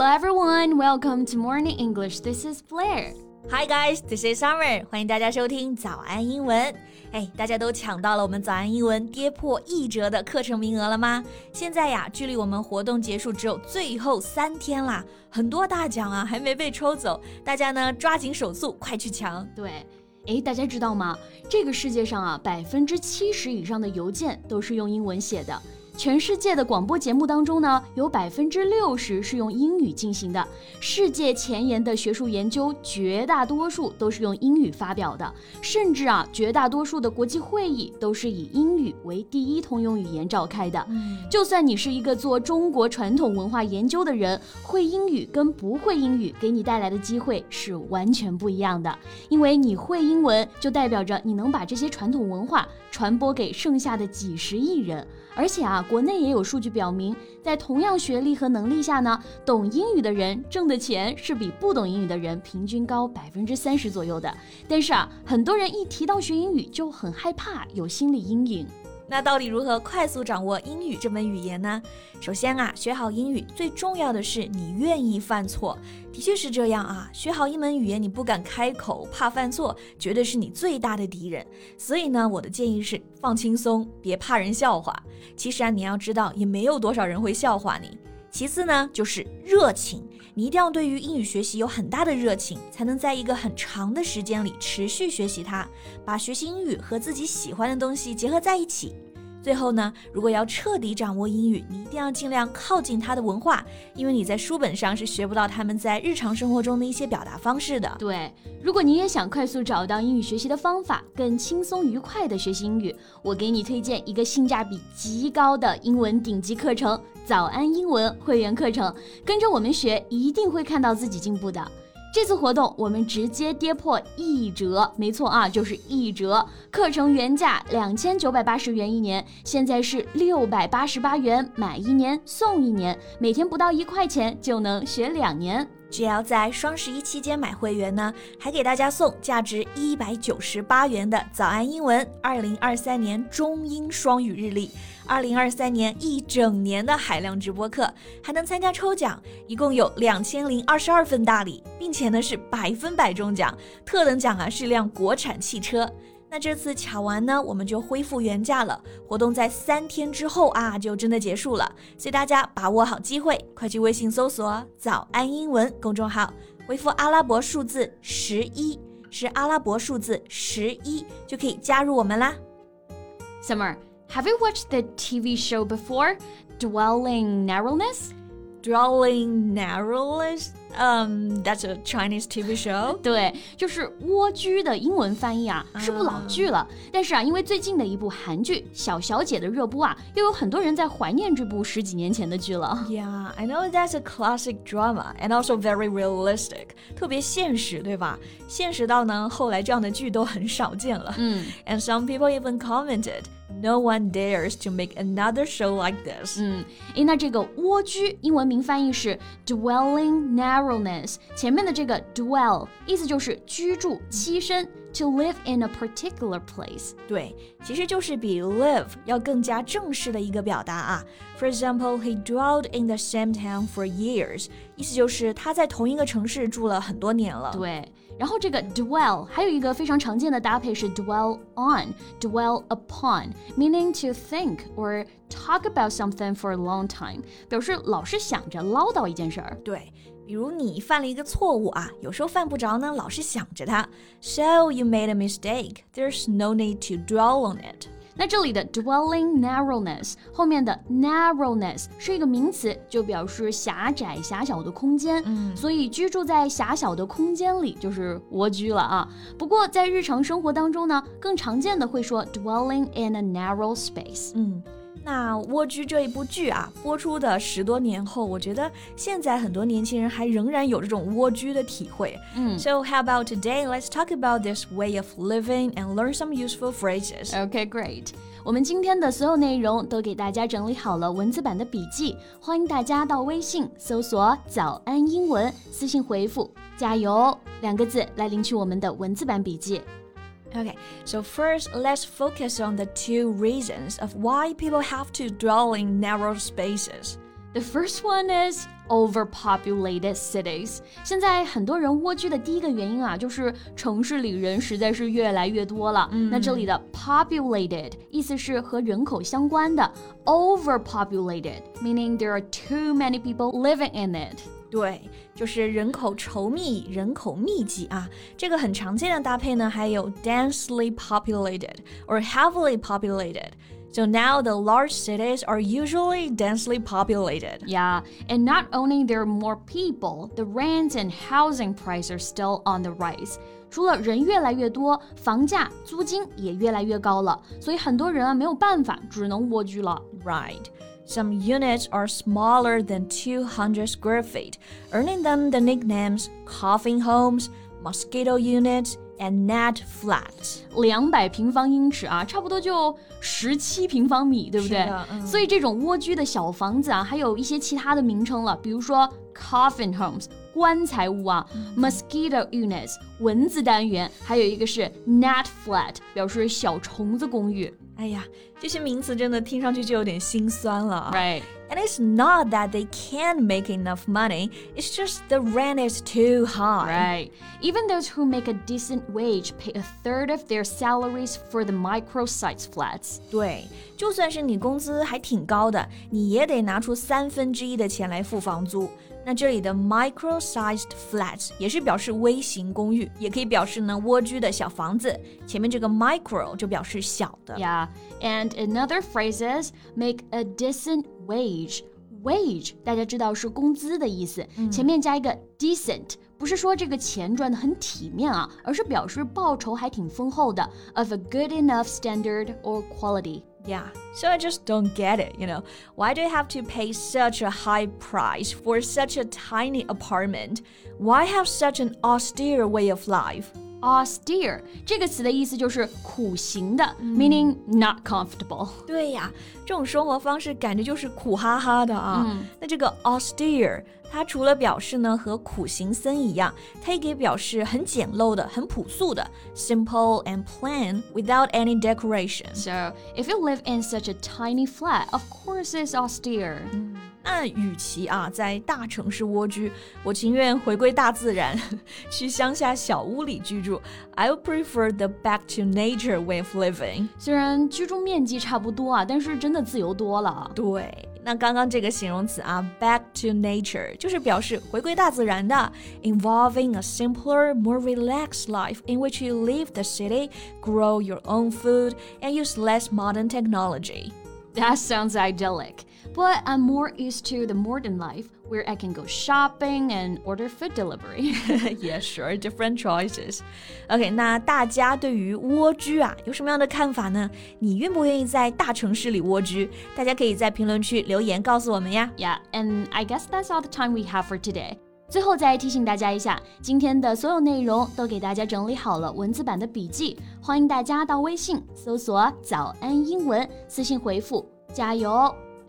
Hello everyone, welcome to Morning English. This is Blair. Hi guys, this is Summer. 欢迎大家收听早安英文。哎，大家都抢到了我们早安英文跌破一折的课程名额了吗？现在呀，距离我们活动结束只有最后三天啦，很多大奖啊还没被抽走，大家呢抓紧手速，快去抢。对，哎，大家知道吗？这个世界上啊，百分之七十以上的邮件都是用英文写的。全世界的广播节目当中呢，有百分之六十是用英语进行的。世界前沿的学术研究，绝大多数都是用英语发表的。甚至啊，绝大多数的国际会议都是以英语为第一通用语言召开的。就算你是一个做中国传统文化研究的人，会英语跟不会英语给你带来的机会是完全不一样的。因为你会英文，就代表着你能把这些传统文化传播给剩下的几十亿人。而且啊，国内也有数据表明，在同样学历和能力下呢，懂英语的人挣的钱是比不懂英语的人平均高百分之三十左右的。但是啊，很多人一提到学英语就很害怕，有心理阴影。那到底如何快速掌握英语这门语言呢？首先啊，学好英语最重要的是你愿意犯错。的确是这样啊，学好一门语言你不敢开口，怕犯错，绝对是你最大的敌人。所以呢，我的建议是放轻松，别怕人笑话。其实啊，你要知道，也没有多少人会笑话你。其次呢，就是热情，你一定要对于英语学习有很大的热情，才能在一个很长的时间里持续学习它，把学习英语和自己喜欢的东西结合在一起。最后呢，如果要彻底掌握英语，你一定要尽量靠近它的文化，因为你在书本上是学不到他们在日常生活中的一些表达方式的。对，如果你也想快速找到英语学习的方法，更轻松愉快的学习英语，我给你推荐一个性价比极高的英文顶级课程——早安英文会员课程，跟着我们学，一定会看到自己进步的。这次活动我们直接跌破一折，没错啊，就是一折。课程原价两千九百八十元一年，现在是六百八十八元，买一年送一年，每天不到一块钱就能学两年。只要在双十一期间买会员呢，还给大家送价值一百九十八元的早安英文二零二三年中英双语日历，二零二三年一整年的海量直播课，还能参加抽奖，一共有两千零二十二份大礼，并且呢是百分百中奖，特等奖啊是辆国产汽车。那这次抢完呢，我们就恢复原价了。活动在三天之后啊，就真的结束了。所以大家把握好机会，快去微信搜索“早安英文”公众号，回复阿拉伯数字十一，是阿拉伯数字十一，就可以加入我们啦。Summer, have you watched the TV show before, Dwelling Narrowness? Dwelling Narrowness? Um, that's a Chinese TV show. 对，就是蜗居的英文翻译啊，是部老剧了。但是啊，因为最近的一部韩剧《小小姐》的热播啊，又有很多人在怀念这部十几年前的剧了。Yeah, I know that's a classic drama and also very realistic，特别现实，对吧？现实到呢，后来这样的剧都很少见了。嗯，and some people even commented. No one dares to make another show like this. 嗯，诶，那这个蜗居英文名翻译是 dwelling narrowness，前面的这个 dwell 意思就是居住、栖身 ，to live in a particular place。对，其实就是比 live 要更加正式的一个表达啊。For example, he dwelled in the same town for years，意思就是他在同一个城市住了很多年了。对。然后这个 dwell 还有一个非常常见的搭配是 dwell on, dwell upon, meaning to think or talk about something for a long time，表示老是想着唠叨一件事儿。对， 比如你犯了一个错误啊，有时候犯不着呢，老是想着它。So you made a mistake. There's no need to dwell on it. 那这里的 dwelling narrowness 后面的 narrowness 是一个名词，就表示狭窄、狭小的空间。嗯，所以居住在狭小的空间里就是蜗居了啊。不过在日常生活当中呢，更常见的会说 dwelling in a narrow space。嗯。 那《蜗居》这一部剧啊，播出的十多年后，我觉得现在很多年轻人还仍然有这种蜗居的体会。嗯，So how about today? Let's talk about this way of living and learn some useful phrases. Okay, great. 我们今天的所有内容都给大家整理好了文字版的笔记，欢迎大家到微信搜索“早安英文”，私信回复“加油”两个字来领取我们的文字版笔记。Okay, so first let's focus on the two reasons of why people have to dwell in narrow spaces. The first one is overpopulated cities。现在很多人蜗居的第一个原因啊，就是城市里人实在是越来越多了。嗯、那这里的 populated 意思是和人口相关的，overpopulated meaning there are too many people living in it。 对，就是人口稠密、人口密集啊。这个很常见的搭配呢，还有 densely populated or heavily populated。so now the large cities are usually densely populated. Yeah, and not only there are more people, the rent and housing prices are still on the rise. 除了人越来越多，房价、租金也越来越高了，所以很多人啊没有办法，只能蜗居了。Right. Some units are smaller than 200 square feet, earning them the nicknames coffin homes, mosquito units, and net flat，两百平方英尺啊，差不多就十七平方米，对不对？嗯、所以这种蜗居的小房子啊，还有一些其他的名称了，比如说 coffin homes 棺材屋啊，mosquito units 蚊子单元，还有一个是 net flat 表示小虫子公寓。 哎呀，这些名词真的听上去就有点心酸了。Right, And it's not that they can't make enough money, it's just the rent is too high. Right. Even those who make a decent wage pay a third of their salaries for the micro-sized flats. 对，就算是你工资还挺高的，你也得拿出三分之一的钱来付房租。那这里的 micro-sized flats 也是表示微型公寓，也可以表示呢蜗居的小房子。前面这个 micro 就表示小的。Yeah, and another phrase is make a decent wage. Wage 大家知道是工资的意思，前面加一个 decent，不是说这个钱赚的很体面啊，而是表示报酬还挺丰厚的，of a good enough standard or quality。 Yeah, so I just don't get it, you know. Why do you have to pay such a high price for such a tiny apartment? Why have such an austere way of life? Austere 这个词的意思就是苦行的、嗯、，meaning not comfortable。对呀，这种生活方式感觉就是苦哈哈的啊。嗯、那这个 austere 它除了表示呢和苦行僧一样，它也可以表示很简陋的、很朴素的，simple and plain without any decoration. So if you live in such a tiny flat, of course it's austere. 那与其啊在大城市蜗居，我情愿回归大自然，去乡下小屋里居住。I would prefer the back to nature way of living. 虽然居住面积差不多啊，但是真的自由多了。对。那刚刚这个形容词啊，back to nature，就是表示回归大自然的，involving a simpler, more relaxed life in which you leave the city, grow your own food, and use less modern technology. That sounds idyllic. But I'm more used to the modern life where I can go shopping and order food delivery. yeah, sure, different choices. OK，那大家对于蜗居啊有什么样的看法呢？你愿不愿意在大城市里蜗居？大家可以在评论区留言告诉我们呀。Yeah, and I guess that's all the time we have for today. 最后再提醒大家一下，今天的所有内容都给大家整理好了文字版的笔记，欢迎大家到微信搜索“早安英文”，私信回复“加油”